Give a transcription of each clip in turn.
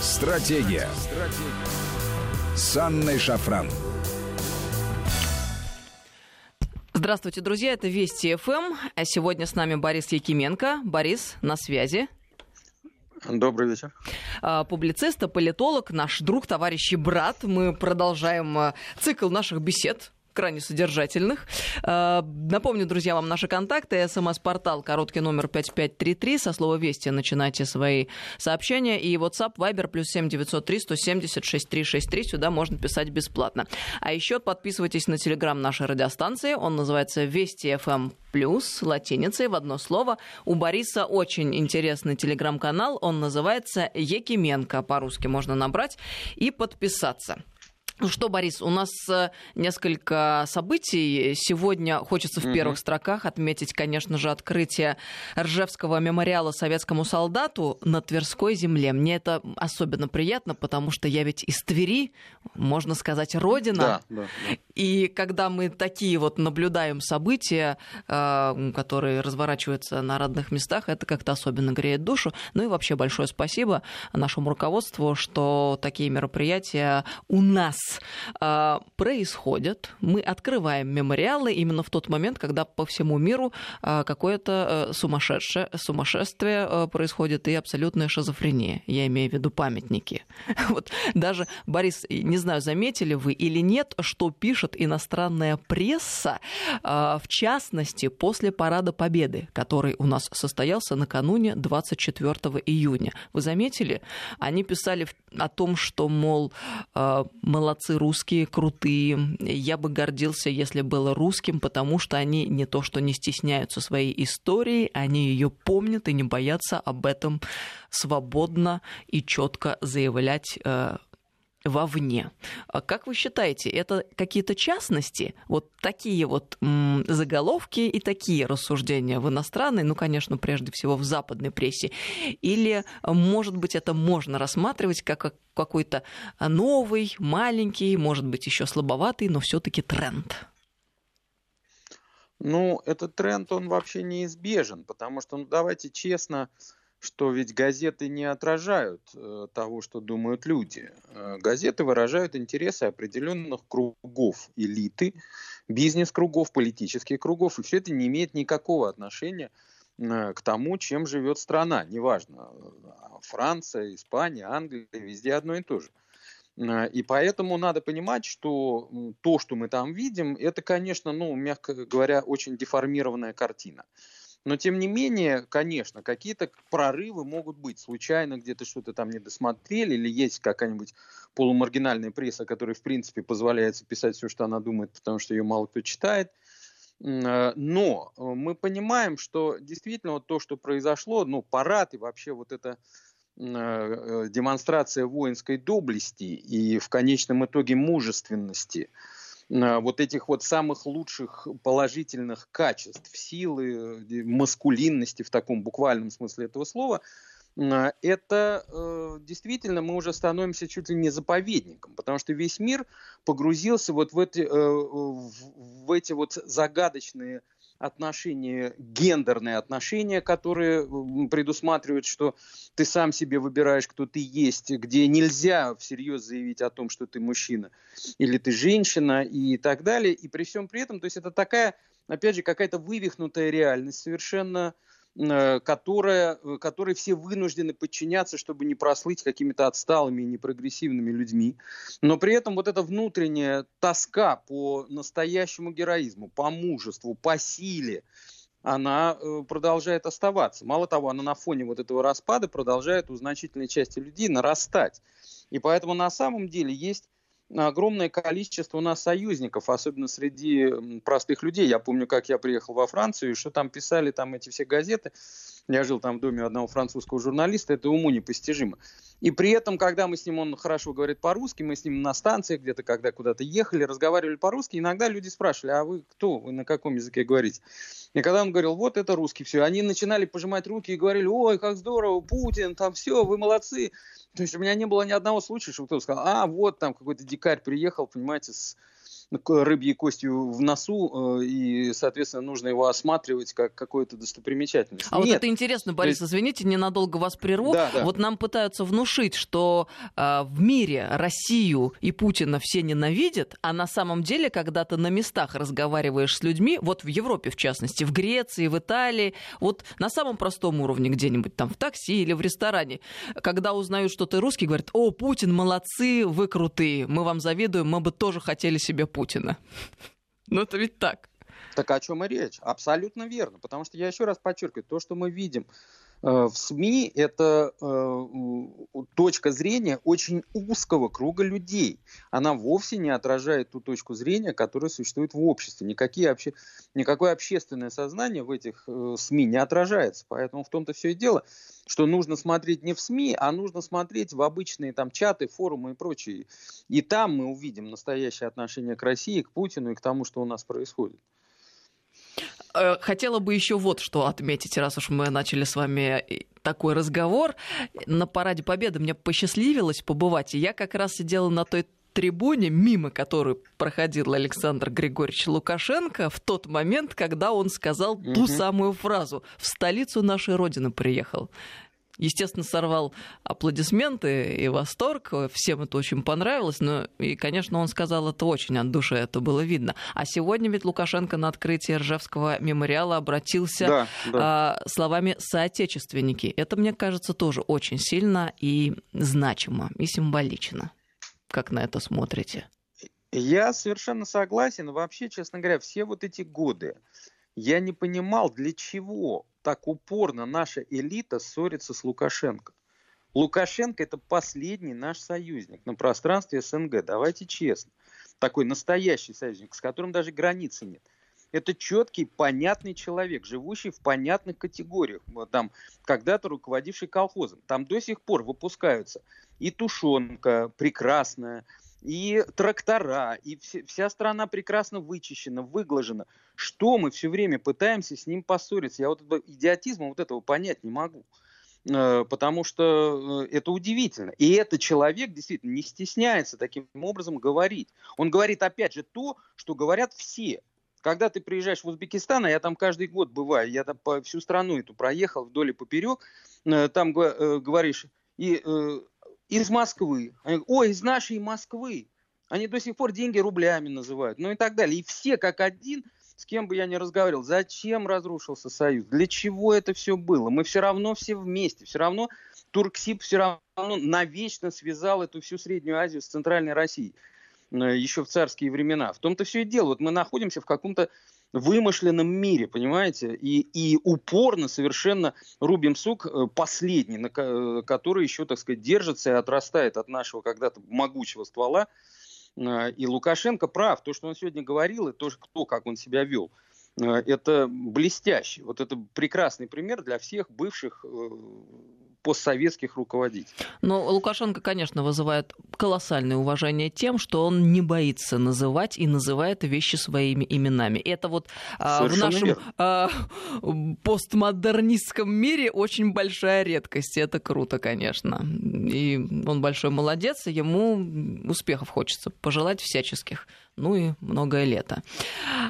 Стратегия. Стратегия. С Анной Шафран. Здравствуйте, друзья, это Вести ФМ. А сегодня с нами Борис Якименко. Борис, на связи. Добрый вечер. А, публицист, политолог, наш друг, товарищ и брат. Мы продолжаем а, цикл наших бесед крайне содержательных. Э, напомню, друзья, вам наши контакты. СМС-портал, короткий номер 5533. Со слова «Вести» начинайте свои сообщения. И WhatsApp, Viber, плюс 7903 170 6363. Сюда можно писать бесплатно. А еще подписывайтесь на телеграм нашей радиостанции. Он называется «Вести FM плюс латиницей в одно слово. У Бориса очень интересный телеграм-канал. Он называется Якименко. По-русски можно набрать и подписаться. Ну что, Борис, у нас э, несколько событий. Сегодня хочется в mm-hmm. первых строках отметить, конечно же, открытие Ржевского мемориала советскому солдату на Тверской земле. Мне это особенно приятно, потому что я ведь из Твери, можно сказать, родина. Да, да, да. И когда мы такие вот наблюдаем события, э, которые разворачиваются на родных местах, это как-то особенно греет душу. Ну и вообще большое спасибо нашему руководству, что такие мероприятия у нас а, происходят. Мы открываем мемориалы именно в тот момент, когда по всему миру а, какое-то э, сумасшедшее, сумасшествие э, происходит и абсолютная шизофрения. Я имею в виду памятники. Вот даже, Борис, не знаю, заметили вы или нет, что пишет иностранная пресса, а, в частности, после Парада Победы, который у нас состоялся накануне 24 июня. Вы заметили? Они писали о том, что, мол, молодцы молодцы, русские крутые. Я бы гордился, если было русским, потому что они не то что не стесняются своей истории, они ее помнят и не боятся об этом свободно и четко заявлять э, вовне. А как вы считаете, это какие-то частности, вот такие вот м, заголовки и такие рассуждения в иностранной, ну, конечно, прежде всего в западной прессе, или, может быть, это можно рассматривать как какой-то новый, маленький, может быть, еще слабоватый, но все-таки тренд? Ну, этот тренд, он вообще неизбежен, потому что, ну, давайте честно, что ведь газеты не отражают э, того, что думают люди. Э, газеты выражают интересы определенных кругов элиты, бизнес-кругов, политических кругов, и все это не имеет никакого отношения э, к тому, чем живет страна. Неважно, Франция, Испания, Англия, везде одно и то же. И поэтому надо понимать, что то, что мы там видим, это, конечно, ну, мягко говоря, очень деформированная картина. Но тем не менее, конечно, какие-то прорывы могут быть. Случайно где-то что-то там не досмотрели, или есть какая-нибудь полумаргинальная пресса, которая, в принципе, позволяет писать все, что она думает, потому что ее мало кто читает. Э, но э, мы понимаем, что действительно вот то, что произошло, ну, парад и вообще вот это э, демонстрация воинской доблести и в конечном итоге мужественности – вот этих вот самых лучших положительных качеств, силы, э, маскулинности в таком буквальном смысле этого слова, э, это действительно мы уже становимся чуть ли не заповедником, потому что весь мир погрузился вот в эти, в эти вот загадочные отношения, гендерные отношения, которые предусматривают, что ты сам себе выбираешь, кто ты есть, где нельзя всерьез заявить о том, что ты мужчина или ты женщина и так далее. И при всем при этом, то есть это такая, опять же, какая-то вывихнутая реальность совершенно, Э, которая, э, которой все вынуждены подчиняться, чтобы не прослыть какими-то отсталыми и непрогрессивными людьми. Но при этом вот эта внутренняя тоска по настоящему героизму, по мужеству, по силе, она э, продолжает оставаться. Мало того, она на фоне вот этого распада продолжает у значительной части людей нарастать. И поэтому на самом деле есть огромное количество у нас союзников, особенно среди простых людей. Я помню, как я приехал во Францию, и что там писали там эти все газеты. Я жил там в доме одного французского журналиста, это уму непостижимо. И при этом, когда мы с ним, он хорошо говорит по-русски, мы с ним на станции где-то, когда куда-то ехали, разговаривали по-русски, иногда люди спрашивали, а вы кто, вы на каком языке говорите? И когда он говорил, вот это русский, все, они начинали пожимать руки и говорили, ой, как здорово, Путин, там все, вы молодцы. То есть у меня не было ни одного случая, чтобы кто-то сказал, а вот там какой-то дикарь приехал, понимаете, с рыбьей костью в носу, э, и, соответственно, нужно его осматривать как какую-то достопримечательность. А Нет. вот это интересно, Борис, извините, ненадолго вас прерву. Да, да. Вот нам пытаются внушить, что э, в мире Россию и Путина все ненавидят, а на самом деле, когда ты на местах разговариваешь с людьми, вот в Европе в частности, в Греции, в Италии, вот на самом простом уровне где-нибудь там в такси или в ресторане, когда узнают, что ты русский, говорят, о, Путин, молодцы, вы крутые, мы вам завидуем, мы бы тоже хотели себе Путина. Ну это ведь так. Так о чем и речь? Абсолютно верно. Потому что я еще раз подчеркиваю, то, что мы видим в СМИ это э, точка зрения очень узкого круга людей. Она вовсе не отражает ту точку зрения, которая существует в обществе. Никакие обще... Никакое общественное сознание в этих э, СМИ не отражается. Поэтому в том-то все и дело, что нужно смотреть не в СМИ, а нужно смотреть в обычные там чаты, форумы и прочее. И там мы увидим настоящее отношение к России, к Путину и к тому, что у нас происходит. Э, хотела бы еще вот что отметить, раз уж мы начали с вами такой разговор. На параде Победы мне посчастливилось побывать, и я как раз сидела на той трибуне, мимо которой проходил Александр Григорьевич Лукашенко в тот момент, когда он сказал угу. ту самую фразу «в столицу нашей Родины приехал» естественно, сорвал аплодисменты и восторг. Всем это очень понравилось. Но, и, конечно, он сказал это очень от души, это было видно. А сегодня ведь Лукашенко на открытии Ржевского мемориала обратился да, да. А, словами «соотечественники». Это, мне кажется, тоже очень сильно и значимо, и символично. Как на это смотрите? Я совершенно согласен. Вообще, честно говоря, все вот эти годы я не понимал, для чего так упорно наша элита ссорится с Лукашенко. Лукашенко это последний наш союзник на пространстве СНГ. Давайте честно. Такой настоящий союзник, с которым даже границы нет. Это четкий, понятный человек, живущий в понятных категориях. Там, когда-то руководивший колхозом. Там до сих пор выпускаются и тушенка прекрасная, и трактора, и все, вся страна прекрасно вычищена, выглажена. Что мы все время пытаемся с ним поссориться? Я вот идиотизма вот этого понять не могу. Э, потому что э, это удивительно. И этот человек действительно не стесняется таким образом говорить. Он говорит, опять же, то, что говорят все. Когда ты приезжаешь в Узбекистан, а я там каждый год бываю, я там по всю страну эту проехал вдоль и поперек, э, там говоришь, и из Москвы. Они говорят, ой, из нашей Москвы. Они до сих пор деньги рублями называют. Ну и так далее. И все как один, с кем бы я ни разговаривал, зачем разрушился Союз, для чего это все было. Мы все равно все вместе, все равно Турксиб все равно навечно связал эту всю Среднюю Азию с Центральной Россией э, еще в царские времена. В том-то все и дело. Вот мы находимся в каком-то вымышленном мире, понимаете? И, и упорно совершенно рубим сук э, последний, на, э, который еще, так сказать, держится и отрастает от нашего когда-то могучего ствола. Э, и Лукашенко прав. То, что он сегодня говорил, и то, кто, как он себя вел, это блестящий. Вот это прекрасный пример для всех бывших постсоветских руководителей. Но Лукашенко, конечно, вызывает колоссальное уважение тем, что он не боится называть и называет вещи своими именами. Это вот а, в нашем а, постмодернистском мире очень большая редкость. И это круто, конечно. И он большой молодец, и ему успехов хочется пожелать всяческих ну и многое лето.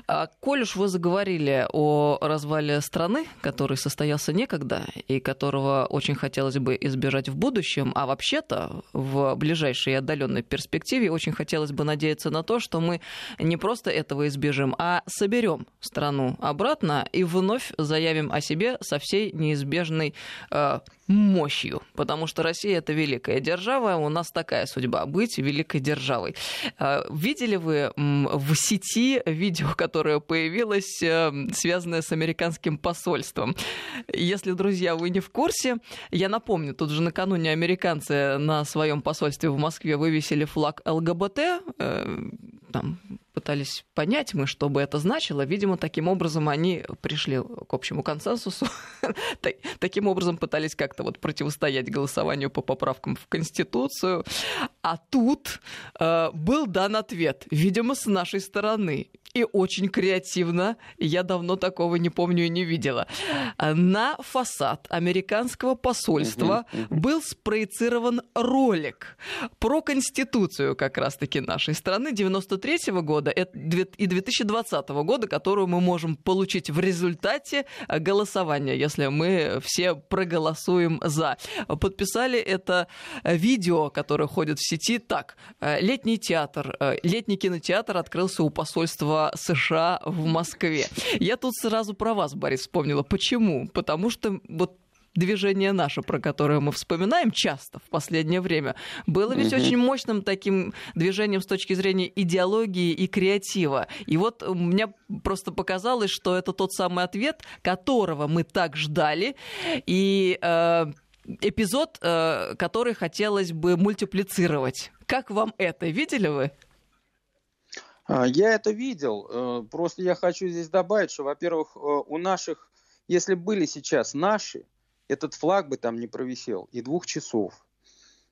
А, коль уж вы заговорили о развале страны, который состоялся некогда и которого очень хотелось бы избежать в будущем, а вообще-то в ближайшей и отдаленной перспективе очень хотелось бы надеяться на то, что мы не просто этого избежим, а соберем страну обратно и вновь заявим о себе со всей неизбежной э, мощью, потому что Россия это великая держава, у нас такая судьба быть великой державой. Э, видели вы в сети видео, которое появилось, э, связанное с американским посольством. Если, друзья, вы не в курсе, я напомню, тут же накануне американцы на своем посольстве в Москве вывесили флаг ЛГБТ, э, там пытались понять мы, что бы это значило. Видимо, таким образом они пришли к общему консенсусу. Таким образом пытались как-то вот противостоять голосованию по поправкам в Конституцию. А тут э, был дан ответ, видимо, с нашей стороны. И очень креативно. Я давно такого не помню и не видела. На фасад американского посольства был спроецирован ролик про Конституцию как раз-таки нашей страны 93 -го года года и 2020 года, которую мы можем получить в результате голосования, если мы все проголосуем за. Подписали это видео, которое ходит в сети так. Летний театр, летний кинотеатр открылся у посольства США в Москве. Я тут сразу про вас, Борис, вспомнила. Почему? Потому что вот движение наше, про которое мы вспоминаем часто в последнее время, было ведь угу. очень мощным таким движением с точки зрения идеологии и креатива. И вот мне просто показалось, что это тот самый ответ, которого мы так ждали. И э, эпизод, э, который хотелось бы мультиплицировать. Как вам это? Видели вы? А, я это видел. Э, просто я хочу здесь добавить, что, во-первых, э, у наших, если были сейчас наши, этот флаг бы там не провисел и двух часов.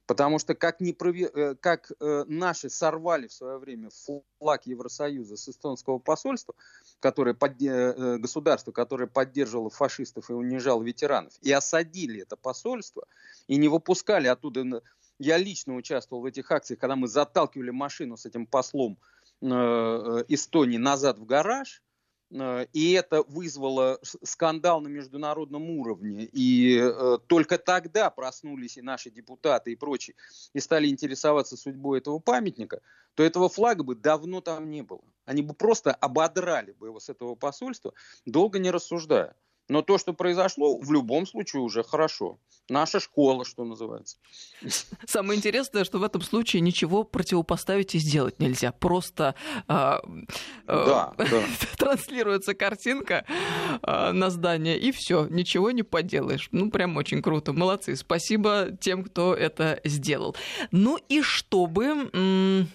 Потому что как, не прови... Э, как э, наши сорвали в свое время флаг Евросоюза с эстонского посольства, которое под... э, государство, которое поддерживало фашистов и унижало ветеранов, и осадили это посольство, и не выпускали оттуда... Я лично участвовал в этих акциях, когда мы заталкивали машину с этим послом э, э Эстонии назад в гараж, Э, и это вызвало скандал на международном уровне. И э, только тогда проснулись и наши депутаты и прочие, и стали интересоваться судьбой этого памятника, то этого флага бы давно там не было. Они бы просто ободрали бы его с этого посольства, долго не рассуждая. Но то, что произошло, в любом случае уже хорошо. Наша школа, что называется. Самое интересное, что в этом случае ничего противопоставить и сделать нельзя. Просто э, э, да, да. транслируется картинка э, на здание, и все, ничего не поделаешь. Ну, прям очень круто. Молодцы. Спасибо тем, кто это сделал. Ну и чтобы... М-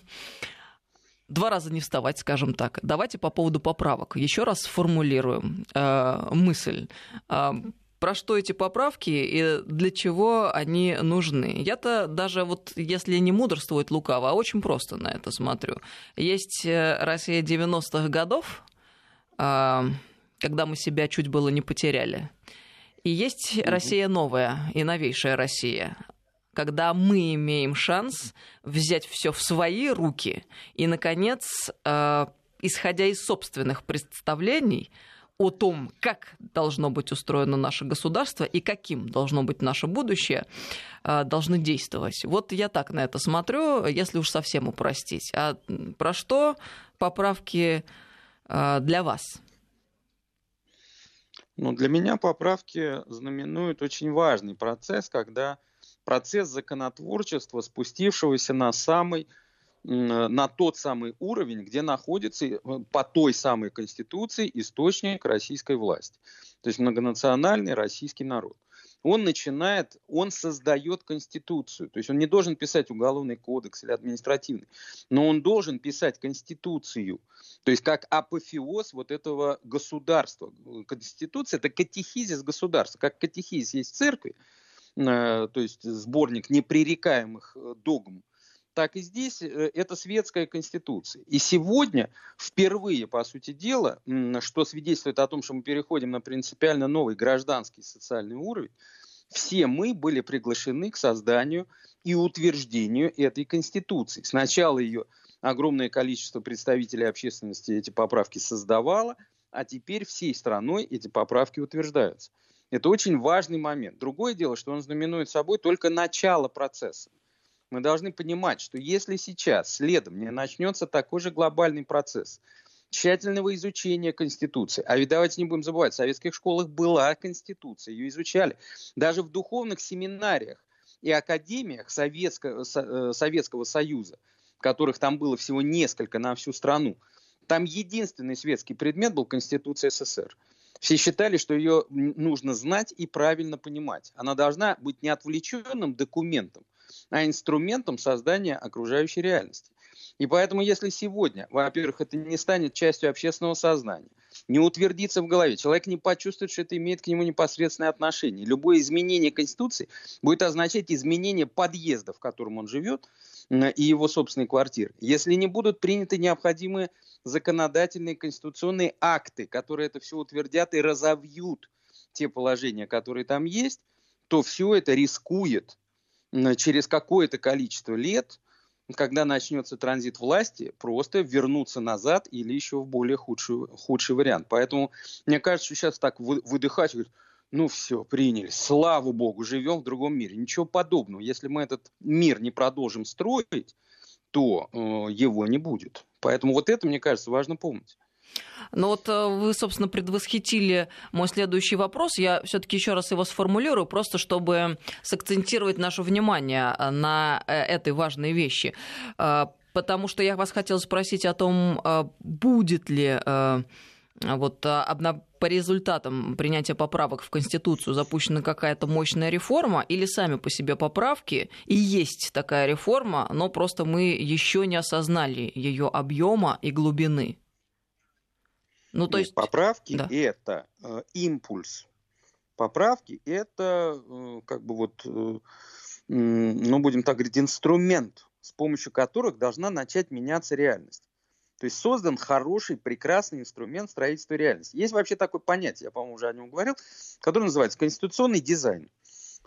два раза не вставать, скажем так. Давайте по поводу поправок. Еще раз сформулируем э, мысль. Э, про что эти поправки и для чего они нужны. Я-то даже вот, если не мудрствовать лукаво, а очень просто на это смотрю. Есть э, Россия 90-х годов, э, когда мы себя чуть было не потеряли. И есть Россия новая и новейшая Россия когда мы имеем шанс взять все в свои руки и, наконец, э, исходя из собственных представлений о том, как должно быть устроено наше государство и каким должно быть наше будущее, э, должны действовать. Вот я так на это смотрю, если уж совсем упростить. А про что поправки э, для вас? Ну, для меня поправки знаменуют очень важный процесс, когда процесс законотворчества, спустившегося на самый на тот самый уровень, где находится э, по той самой конституции источник российской власти. То есть многонациональный российский народ. Он начинает, он создает конституцию. То есть он не должен писать уголовный кодекс или административный, но он должен писать конституцию. То есть как апофеоз вот этого государства. Конституция – это катехизис государства. Как катехизис есть в церкви, Э, то есть сборник непререкаемых э, догм, так и здесь э, это светская конституция. И сегодня впервые, по сути дела, что свидетельствует о том, что мы переходим на принципиально новый гражданский социальный уровень, все мы были приглашены к созданию и утверждению этой конституции. Сначала ее огромное количество представителей общественности эти поправки создавало, а теперь всей страной эти поправки утверждаются. Это очень важный момент. Другое дело, что он знаменует собой только начало процесса. Мы должны понимать, что если сейчас следом не начнется такой же глобальный процесс тщательного изучения Конституции, а ведь давайте не будем забывать, в советских школах была Конституция, ее изучали. Даже в духовных семинариях и академиях Советского, э, Советского Союза, которых там было всего несколько на всю страну, там единственный светский предмет был Конституция СССР. Все считали, что ее нужно знать и правильно понимать. Она должна быть не отвлеченным документом, а инструментом создания окружающей реальности. И поэтому, если сегодня, во-первых, это не станет частью общественного сознания, не утвердится в голове, человек не почувствует, что это имеет к нему непосредственное отношение. Любое изменение Конституции будет означать изменение подъезда, в котором он живет, и его собственной квартиры. Если не будут приняты необходимые законодательные конституционные акты, которые это все утвердят и разовьют те положения, которые там есть, то все это рискует через какое-то количество лет когда начнется транзит власти, просто вернуться назад или еще в более худший, худший вариант. Поэтому мне кажется, что сейчас так выдыхать, говорить, ну все, приняли, слава богу, живем в другом мире. Ничего подобного. Если мы этот мир не продолжим строить, то э, его не будет. Поэтому вот это, мне кажется, важно помнить. Но вот э, вы, собственно, предвосхитили мой следующий вопрос. Я все-таки еще раз его сформулирую, просто чтобы сакцентировать наше внимание э, на э, этой важной вещи. Потому что я вас хотела спросить о том, будет ли вот по результатам принятия поправок в Конституцию запущена какая-то мощная реформа, или сами по себе поправки, и есть такая реформа, но просто мы еще не осознали ее объема и глубины. Ну, то есть... Поправки да. это э, импульс. Поправки это э, как бы вот, э, ну, будем так говорить, инструмент, с помощью которых должна начать меняться реальность. То есть создан хороший, прекрасный инструмент строительства реальности. Есть вообще такое понятие, я, по-моему, уже о нем говорил, которое называется конституционный дизайн,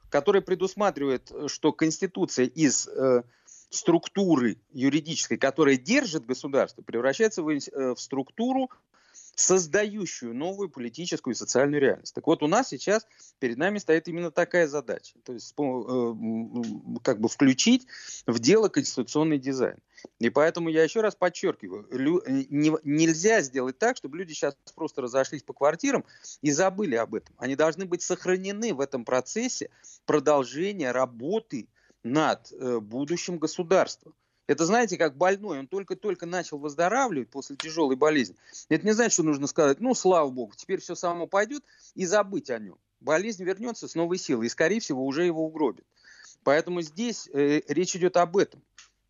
который предусматривает, что Конституция из э, структуры юридической, которая держит государство, превращается в, э, в структуру, создающую новую политическую и социальную реальность. Так вот, у нас сейчас перед нами стоит именно такая задача. То есть э, как бы включить в дело конституционный дизайн. И поэтому я еще раз подчеркиваю, нельзя сделать так, чтобы люди сейчас просто разошлись по квартирам и забыли об этом. Они должны быть сохранены в этом процессе продолжения работы над э, будущим государства. Это, знаете, как больной, он только-только начал выздоравливать после тяжелой болезни. Это не значит, что нужно сказать, ну, слава богу, теперь все само пойдет и забыть о нем. Болезнь вернется с новой силой и, скорее всего, уже его угробит. Поэтому здесь э, речь идет об этом.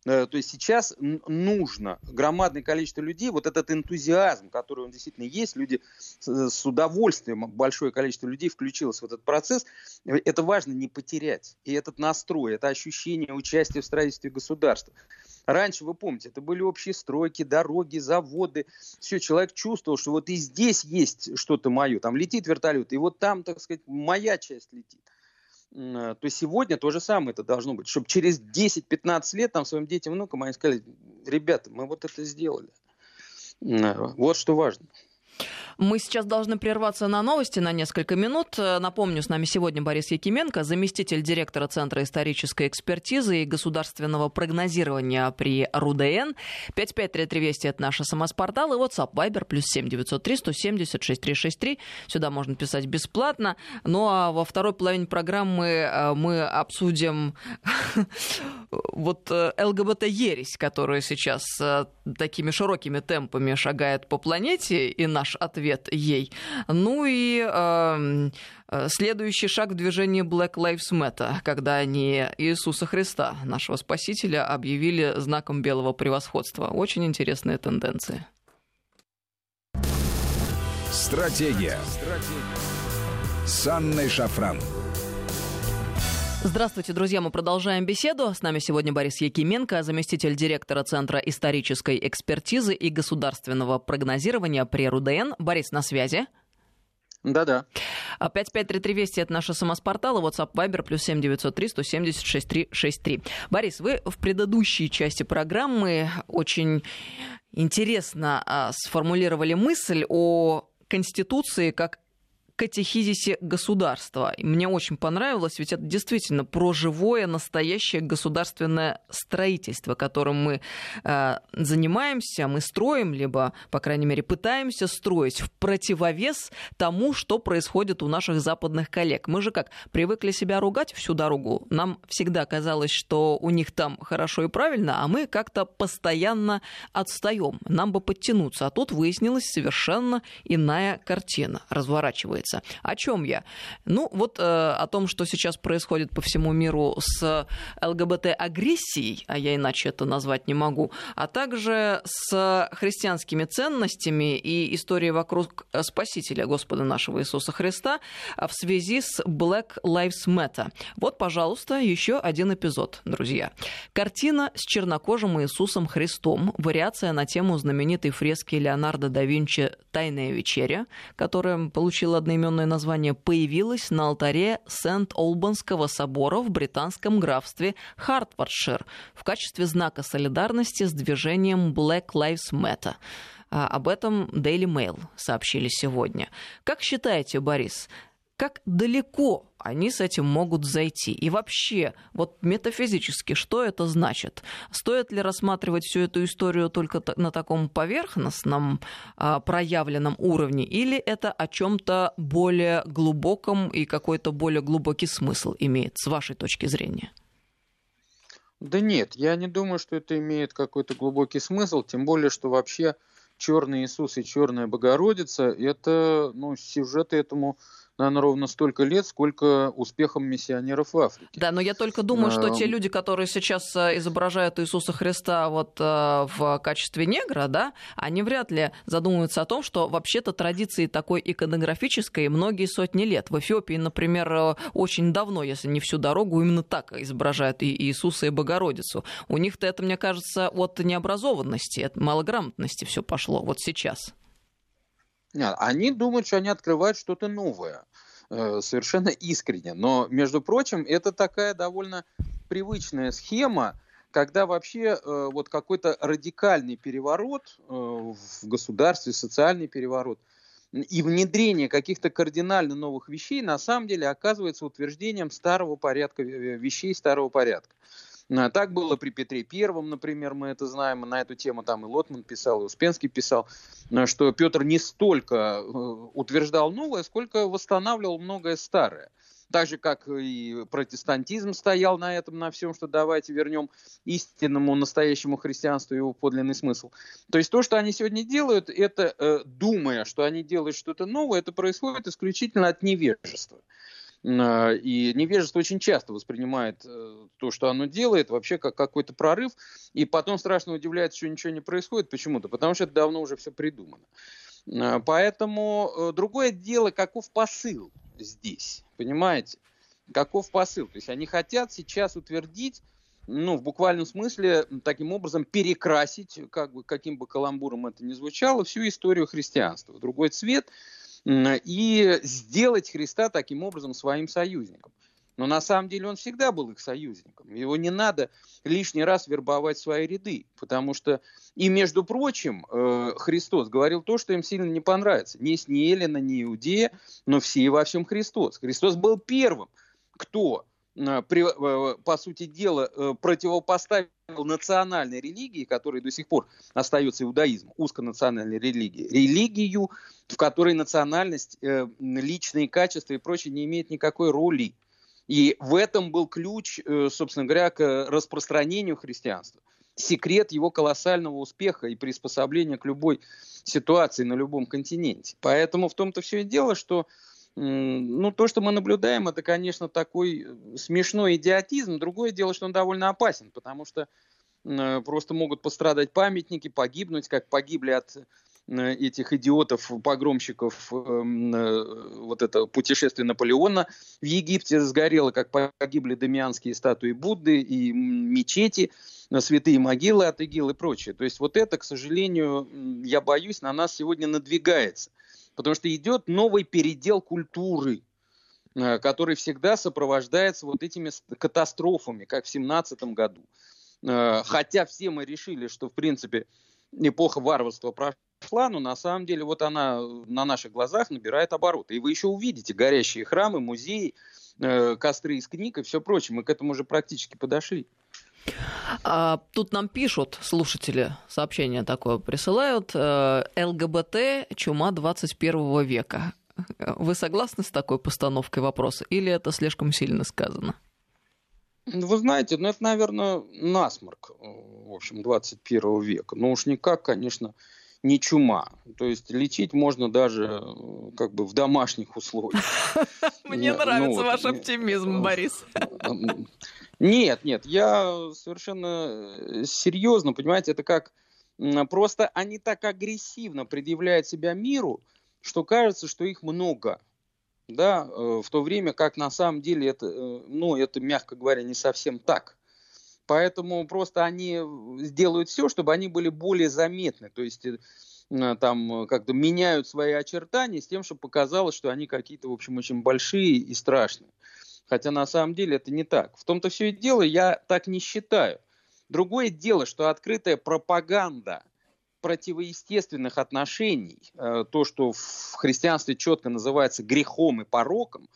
Э, то есть сейчас нужно громадное количество людей, вот этот энтузиазм, который он действительно есть, люди с удовольствием, большое количество людей включилось в этот процесс, э, это важно не потерять. И этот настрой, это ощущение участия в строительстве государства. Раньше, вы помните, это были общие стройки, дороги, заводы. Все, человек чувствовал, что вот и здесь есть что-то мое. Там летит вертолет, и вот там, так сказать, моя часть летит. Э, то сегодня то же самое это должно быть, чтобы через 10-15 лет там своим детям, внукам они сказали, ребята, мы вот это сделали. Э, вот что важно. Мы сейчас должны прерваться на новости на несколько минут. Напомню, с нами сегодня Борис Якименко, заместитель директора Центра исторической экспертизы и государственного прогнозирования при РУДН. 553320 – это наш СМС-портал и WhatsApp Viber плюс 7903 170 6363. Сюда можно писать бесплатно. Ну а во второй половине программы э, мы обсудим вот э, ЛГБТ-ересь, которая сейчас э, такими широкими темпами шагает по планете, и наш ответ ей. Ну и э, следующий шаг в движении Black Lives Matter, когда они Иисуса Христа, нашего Спасителя, объявили знаком белого превосходства. Очень интересная тенденция. Стратегия. Стратегия. С Анной Шафран. Здравствуйте, друзья. Мы продолжаем беседу. С нами сегодня Борис Якименко, заместитель директора Центра исторической экспертизы и государственного прогнозирования при РУДН. Борис, на связи. Да-да. 553320 это наша самоспортал, WhatsApp Viber плюс 7903 170 6363. Борис, вы в предыдущей части программы очень интересно а, сформулировали мысль о Конституции как катехизисе государства. И мне очень понравилось, ведь это действительно про живое, настоящее государственное строительство, которым мы э, занимаемся, мы строим, либо, по крайней мере, пытаемся строить в противовес тому, что происходит у наших западных коллег. Мы же как, привыкли себя ругать всю дорогу. Нам всегда казалось, что у них там хорошо и правильно, а мы как-то постоянно отстаем. Нам бы подтянуться. А тут выяснилась совершенно иная картина разворачивается разумеется. О чем я? Ну, вот э, о том, что сейчас происходит по всему миру с ЛГБТ-агрессией, а я иначе это назвать не могу, а также с христианскими ценностями и историей вокруг Спасителя Господа нашего Иисуса Христа в связи с Black Lives Matter. Вот, пожалуйста, еще один эпизод, друзья. Картина с чернокожим Иисусом Христом, вариация на тему знаменитой фрески Леонардо да Винчи «Тайная вечеря», которая получила одноименное название, появилась на алтаре Сент-Олбанского собора в британском графстве Хартфордшир в качестве знака солидарности с движением Black Lives Matter. А, об этом Daily Mail сообщили сегодня. Как считаете, Борис, как далеко они с этим могут зайти? И вообще, вот метафизически, что это значит? Стоит ли рассматривать всю эту историю только на таком поверхностном, а, проявленном уровне, или это о чем-то более глубоком и какой-то более глубокий смысл имеет, с вашей точки зрения? Да нет, я не думаю, что это имеет какой-то глубокий смысл, тем более, что вообще Черный Иисус и Черная Богородица, это, ну, сюжеты этому наверное, ровно столько лет, сколько успехом миссионеров в Африке. Да, но я только думаю, что те люди, которые сейчас э, изображают Иисуса Христа вот э, в качестве негра, да, они вряд ли задумываются о том, что вообще-то традиции такой иконографической многие сотни лет. В Эфиопии, например, э, очень давно, если не всю дорогу, именно так изображают и Иисуса, и Богородицу. У них-то это, мне кажется, от необразованности, от малограмотности все пошло вот сейчас. Нет, они думают, что они открывают что-то новое, совершенно искренне. Но, между прочим, это такая довольно привычная схема, когда вообще э, вот какой-то радикальный переворот э, в государстве, социальный переворот и внедрение каких-то кардинально новых вещей на самом деле оказывается утверждением старого порядка вещей старого порядка. А, так было при Петре Первом, например, мы это знаем, на эту тему там и Лотман писал, и Успенский писал, а, что Петр не столько э, утверждал новое, сколько восстанавливал многое старое. Так же, как и протестантизм стоял на этом, на всем, что давайте вернем истинному, настоящему христианству его подлинный смысл. То есть то, что они сегодня делают, это, э, думая, что они делают что-то новое, это происходит исключительно от невежества. А, и невежество очень часто воспринимает э, то, что оно делает, вообще как какой-то прорыв, и потом страшно удивляется, что ничего не происходит. Почему-то, потому что это давно уже все придумано. А, поэтому э, другое дело, каков посыл здесь, понимаете? Каков посыл? То есть они хотят сейчас утвердить ну, в буквальном смысле, таким образом перекрасить, как бы, каким бы каламбуром это ни звучало, всю историю христианства другой цвет – и сделать Христа таким образом своим союзником. Но на самом деле он всегда был их союзником. Его не надо лишний раз вербовать в свои ряды. Потому что, и между прочим, э, Христос говорил то, что им сильно не понравится. Не с ни Елена, ни Иудея, но все и во всем Христос. Христос был первым, кто по сути дела, э, противопоставил национальной религии, которая до сих пор остается иудаизм, узконациональной религии, религию, в которой национальность, личные качества и прочее не имеет никакой роли. И в этом был ключ, собственно говоря, к распространению христианства. Секрет его колоссального успеха и приспособления к любой ситуации на любом континенте. Поэтому в том-то все и дело, что ну, то, что мы наблюдаем, это, конечно, такой э, смешной идиотизм. Другое дело, что он довольно опасен, потому что э, просто могут пострадать памятники, погибнуть, как погибли от э, этих идиотов, погромщиков, вот это путешествие Наполеона в Египте сгорело, как погибли дамианские статуи Будды и мечети, святые могилы от ИГИЛ и прочее. То есть вот это, к сожалению, я боюсь, на нас сегодня надвигается – Потому что идет новый передел культуры, э, который всегда сопровождается вот этими катастрофами, как в 17 году. Э, хотя все мы решили, что, в принципе, эпоха варварства прошла, но на самом деле вот она на наших глазах набирает обороты. И вы еще увидите горящие храмы, музеи, э, костры из книг и все прочее. Мы к этому уже практически подошли. А, тут нам пишут слушатели, сообщение такое присылают. Э, ЛГБТ – чума 21 века. Вы согласны с такой постановкой вопроса? Или это слишком сильно сказано? Вы знаете, ну это, наверное, насморк, в общем, 21 века. Но уж никак, конечно, не чума. То есть лечить можно даже как бы в домашних условиях. Мне нравится ваш оптимизм, Борис. Нет, нет, я совершенно э, серьезно, понимаете, это как просто они так агрессивно предъявляют себя миру, что кажется, что их много. Да, э, в то время как на самом деле это, э, ну, это, мягко говоря, не совсем так. Поэтому просто они сделают все, чтобы они были более заметны. То есть там как-то меняют свои очертания с тем, чтобы показалось, что они какие-то, в общем, очень большие и страшные. Хотя на самом деле это не так. В том-то все и дело, я так не считаю. Другое дело, что открытая пропаганда противоестественных отношений, э, то, что в христианстве четко называется грехом и пороком,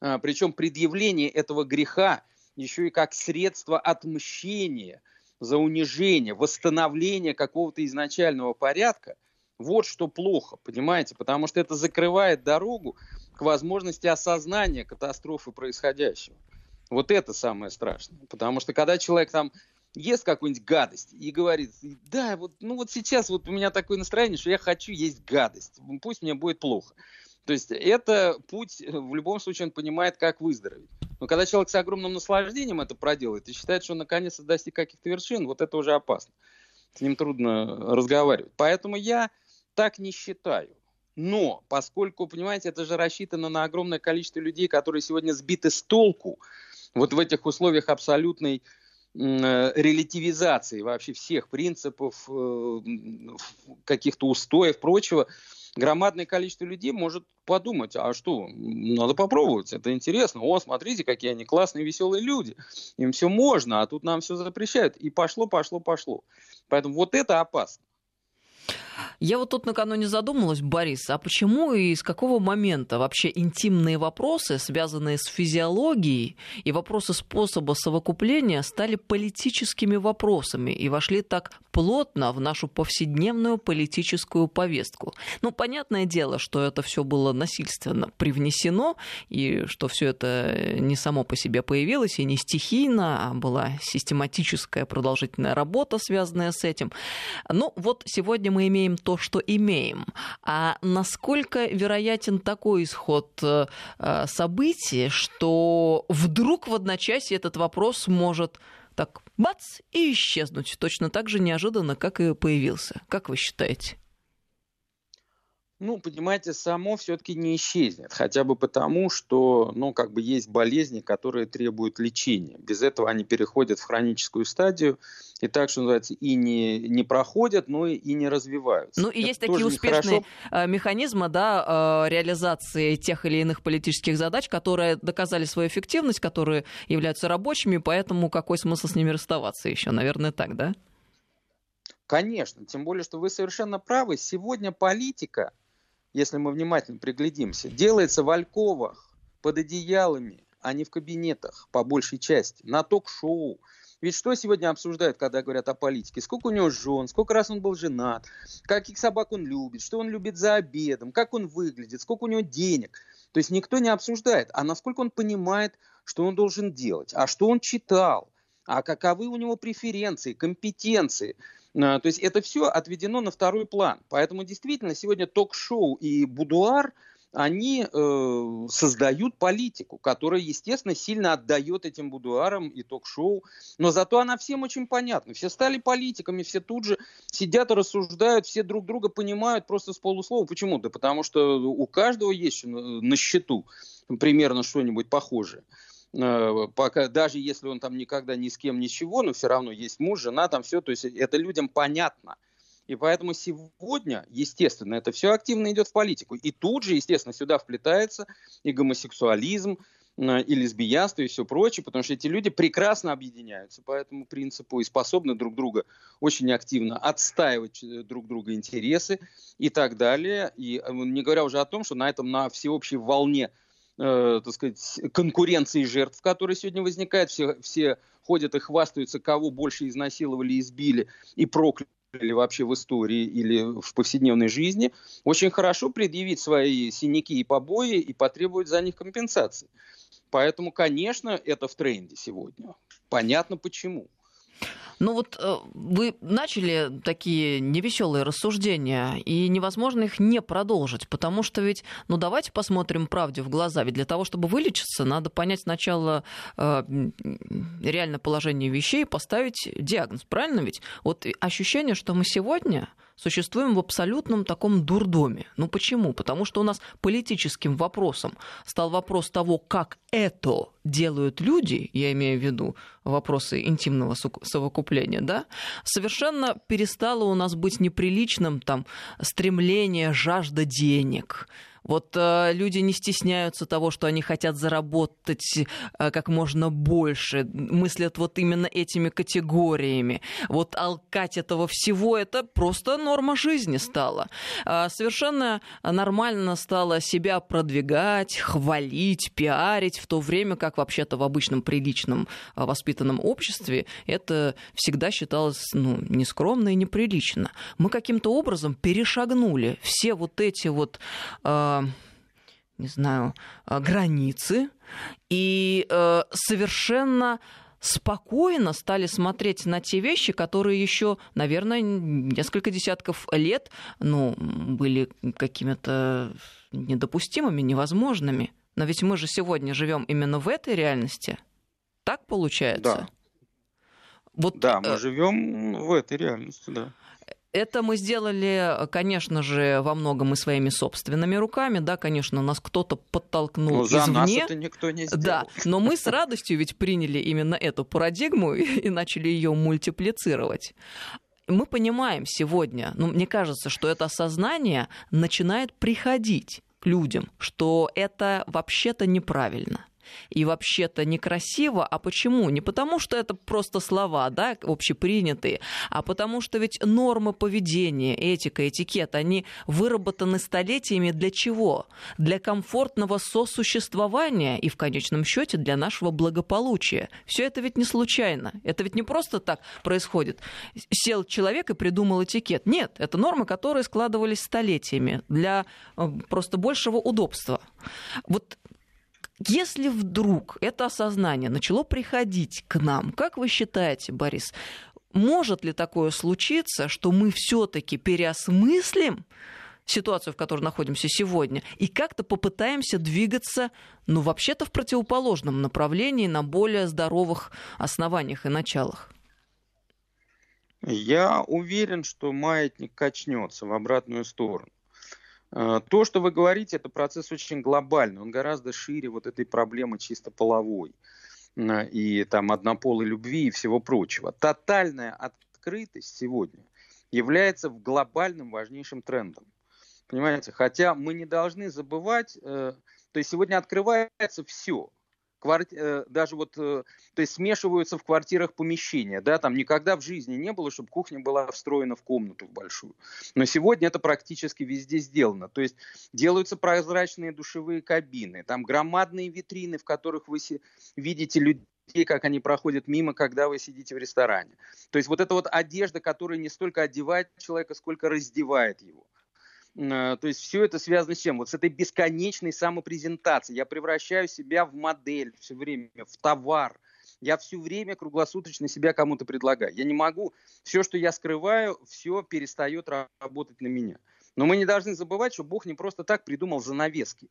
э, причем предъявление этого греха еще и как средство отмщения за унижение, восстановление какого-то изначального порядка, вот что плохо, понимаете, потому что это закрывает дорогу к возможности осознания катастрофы происходящего. Вот это самое страшное. Потому что когда человек там ест какую-нибудь гадость и говорит, да, вот, ну вот сейчас вот у меня такое настроение, что я хочу есть гадость, пусть мне будет плохо. То есть это путь, в любом случае он понимает, как выздороветь. Но когда человек с огромным наслаждением это проделает и считает, что он наконец-то достиг каких-то вершин, вот это уже опасно. С ним трудно разговаривать. Поэтому я так не считаю. Но поскольку, понимаете, это же рассчитано на огромное количество людей, которые сегодня сбиты с толку, вот в этих условиях абсолютной Э, релятивизации вообще всех принципов, э, каких-то устоев, прочего, громадное количество людей может подумать, а что, надо попробовать, это интересно. О, смотрите, какие они классные, веселые люди. Им все можно, а тут нам все запрещают. И пошло, пошло, пошло. Поэтому вот это опасно. Я вот тут накануне задумалась, Борис, а почему и с какого момента вообще интимные вопросы, связанные с физиологией, и вопросы способа совокупления стали политическими вопросами и вошли так плотно в нашу повседневную политическую повестку? Ну, понятное дело, что это все было насильственно привнесено, и что все это не само по себе появилось, и не стихийно, а была систематическая продолжительная работа, связанная с этим. Ну, вот сегодня мы имеем то, что имеем. А насколько вероятен такой исход э, событий, что вдруг в одночасье этот вопрос может так бац и исчезнуть точно так же неожиданно, как и появился. Как вы считаете? Ну, понимаете, само все-таки не исчезнет. Хотя бы потому, что, ну, как бы есть болезни, которые требуют лечения. Без этого они переходят в хроническую стадию. И так, что называется, и не, не проходят, но и не развиваются. Ну, и Это есть такие успешные хорошо. Э, механизмы, да, э, реализации тех или иных политических задач, которые доказали свою эффективность, которые являются рабочими, поэтому какой смысл с ними расставаться еще? Наверное, так, да? Конечно, тем более, что вы совершенно правы. Сегодня политика если мы внимательно приглядимся, делается в альковах, под одеялами, а не в кабинетах, по большей части, на ток-шоу. Ведь что сегодня обсуждают, когда говорят о политике? Сколько у него жен, сколько раз он был женат, каких собак он любит, что он любит за обедом, как он выглядит, сколько у него денег. То есть никто не обсуждает, а насколько он понимает, что он должен делать, а что он читал, а каковы у него преференции, компетенции. А, то есть это все отведено на второй план. Поэтому действительно сегодня ток-шоу и будуар они э, создают политику, которая, естественно, сильно отдает этим будуарам и ток-шоу. Но зато она всем очень понятна. Все стали политиками, все тут же сидят и рассуждают, все друг друга понимают просто с полуслова. Почему? Да потому что у каждого есть на счету примерно что-нибудь похожее. Э, пока, даже если он там никогда ни с кем ничего, но все равно есть муж, жена, там все, то есть это людям понятно. И поэтому сегодня, естественно, это все активно идет в политику. И тут же, естественно, сюда вплетается и гомосексуализм, э, и лесбиянство, и все прочее, потому что эти люди прекрасно объединяются по этому принципу и способны друг друга очень активно отстаивать э, друг друга интересы и так далее. И не говоря уже о том, что на этом, на всеобщей волне э, так сказать, конкуренции жертв, которая сегодня возникает. Все, все ходят и хвастаются, кого больше изнасиловали, избили и прокляли или вообще в истории или в повседневной жизни, очень хорошо предъявить свои синяки и побои и потребовать за них компенсации. Поэтому, конечно, это в тренде сегодня. Понятно почему. Ну вот э, вы начали такие невеселые рассуждения, и невозможно их не продолжить, потому что ведь, ну давайте посмотрим правде в глаза, ведь для того, чтобы вылечиться, надо понять сначала э, реально положение вещей, поставить диагноз, правильно ведь? Вот ощущение, что мы сегодня существуем в абсолютном таком дурдоме. Ну почему? Потому что у нас политическим вопросом стал вопрос того, как это делают люди, я имею в виду вопросы интимного совокупления, да, совершенно перестало у нас быть неприличным там стремление, жажда денег, вот э, люди не стесняются того, что они хотят заработать э, как можно больше, мыслят вот именно этими категориями. Вот алкать этого всего это просто норма жизни стала. Э, совершенно нормально стало себя продвигать, хвалить, пиарить, в то время как вообще-то в обычном приличном э, воспитанном обществе это всегда считалось ну, нескромно и неприлично. Мы каким-то образом перешагнули все вот эти вот э, не знаю, э, границы и э, совершенно спокойно стали смотреть на те вещи, которые еще, наверное, несколько десятков лет ну, были какими-то недопустимыми, невозможными. Но ведь мы же сегодня живем именно в этой реальности. Так получается? Да. Вот, да, мы э... живем в этой реальности, да. Это мы сделали, конечно же, во многом и своими собственными руками. Да, конечно, нас кто-то подтолкнул ну, за извне. Нас это никто не сделал. Да, но мы с радостью ведь приняли именно эту парадигму и начали ее мультиплицировать мы понимаем сегодня, ну, мне кажется, что это осознание начинает приходить к людям, что это вообще-то неправильно и вообще-то некрасиво. А почему? Не потому, что это просто слова, да, общепринятые, а потому что ведь нормы поведения, этика, этикет, они выработаны столетиями для чего? Для комфортного сосуществования и в конечном счете для нашего благополучия. Все это ведь не случайно. Это ведь не просто так происходит. Сел человек и придумал этикет. Нет, это нормы, которые складывались столетиями для э, просто большего удобства. Вот если вдруг это осознание начало приходить к нам, как вы считаете, Борис, может ли такое случиться, что мы все-таки переосмыслим ситуацию, в которой находимся сегодня, и как-то попытаемся двигаться, ну, вообще-то в противоположном направлении, на более здоровых основаниях и началах? Я уверен, что маятник качнется в обратную сторону. Э, то, что вы говорите, это процесс очень глобальный, он гораздо шире вот этой проблемы чисто половой э, и там однополой любви и всего прочего. Тотальная открытость сегодня является глобальным важнейшим трендом. Понимаете, хотя мы не должны забывать, э, то есть сегодня открывается все кварти... Э, даже вот, э, то есть смешиваются в квартирах помещения, да, там никогда в жизни не было, чтобы кухня была встроена в комнату большую. Но сегодня это практически везде сделано. То есть делаются прозрачные душевые кабины, там громадные витрины, в которых вы видите людей, как они проходят мимо, когда вы сидите в ресторане. То есть вот эта вот одежда, которая не столько одевает человека, сколько раздевает его. Э, то есть все это связано с чем? Вот с этой бесконечной самопрезентацией. Я превращаю себя в модель все время, в товар. Я все время круглосуточно себя кому-то предлагаю. Я не могу. Все, что я скрываю, все перестает работать на меня. Но мы не должны забывать, что Бог не просто так придумал занавески.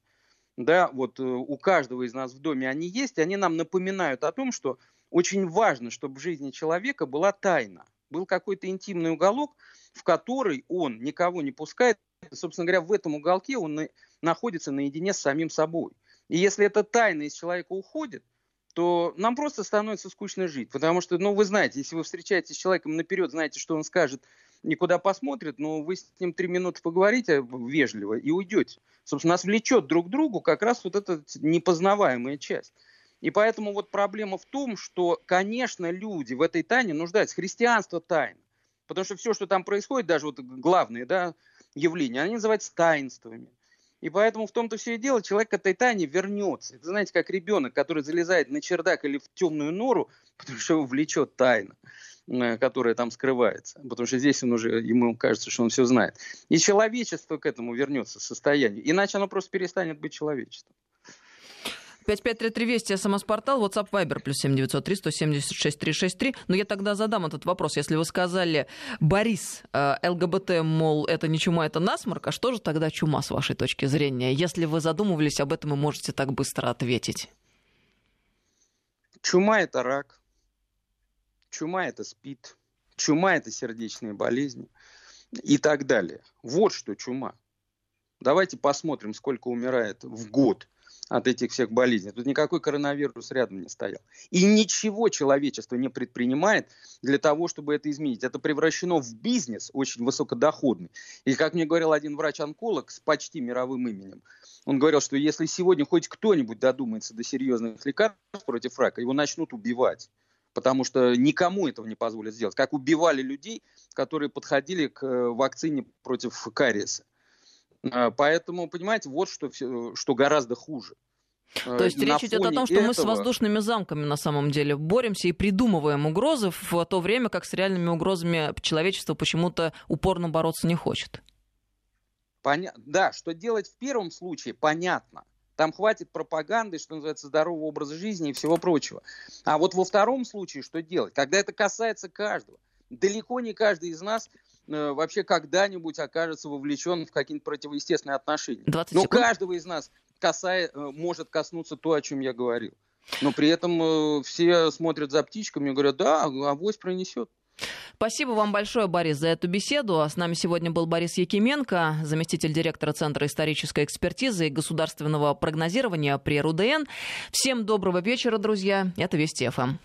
Да, вот э, у каждого из нас в доме они есть, и они нам напоминают о том, что очень важно, чтобы в жизни человека была тайна. Был какой-то интимный уголок, в который он никого не пускает, собственно говоря, в этом уголке он находится наедине с самим собой. И если эта тайна из человека уходит, то нам просто становится скучно жить. Потому что, ну, вы знаете, если вы встречаетесь с человеком наперед, знаете, что он скажет, никуда посмотрит, но вы с ним три минуты поговорите вежливо и уйдете. Собственно, нас влечет друг к другу как раз вот эта непознаваемая часть. И поэтому вот проблема в том, что, конечно, люди в этой тайне нуждаются. Христианство тайна. Потому что все, что там происходит, даже вот главные, да, явления, они называются таинствами. И поэтому в том-то все и дело, человек к этой тайне вернется. Это знаете, как ребенок, который залезает на чердак или в темную нору, потому что его влечет тайна, э, которая там скрывается. Потому что здесь он уже, ему кажется, что он все знает. И человечество к этому вернется состоянию. Иначе оно просто перестанет быть человечеством. 5533 Вести, СМС-портал, WhatsApp Viber, плюс 7903 176 363. Но я тогда задам этот вопрос. Если вы сказали, Борис, э, ЛГБТ, мол, это не чума, это насморк, а что же тогда чума с вашей точки зрения? Если вы задумывались об этом и можете так быстро ответить. Чума – это рак. Чума – это СПИД. Чума – это сердечные болезни и так далее. Вот что чума. Давайте посмотрим, сколько умирает в год от этих всех болезней. Тут никакой коронавирус рядом не стоял. И ничего человечество не предпринимает для того, чтобы это изменить. Это превращено в бизнес очень высокодоходный. И, как мне говорил один врач-онколог с почти мировым именем, он говорил, что если сегодня хоть кто-нибудь додумается до серьезных лекарств против рака, его начнут убивать потому что никому этого не позволят сделать. Как убивали людей, которые подходили к э, вакцине против кариеса. Э, поэтому, понимаете, вот что, что гораздо хуже. То есть речь идет о том, что этого... мы с воздушными замками на самом деле боремся и придумываем угрозы в то время, как с реальными угрозами человечество почему-то упорно бороться не хочет. Поня... Да, что делать в первом случае, понятно. Там хватит пропаганды, что называется, здорового образа жизни и всего прочего. А вот во втором случае что делать? Когда это касается каждого. Далеко не каждый из нас вообще когда-нибудь окажется вовлечен в какие-то противоестественные отношения. Но каждого из нас касает, э, может коснуться то, о чем я говорил. Но при этом э, все смотрят за птичками и говорят, да, авось пронесет. Спасибо вам большое, Борис, за эту беседу. С нами сегодня был Борис Якименко, заместитель директора Центра исторической экспертизы и государственного прогнозирования при РУДН. Всем доброго вечера, друзья. Это Вести ФМ.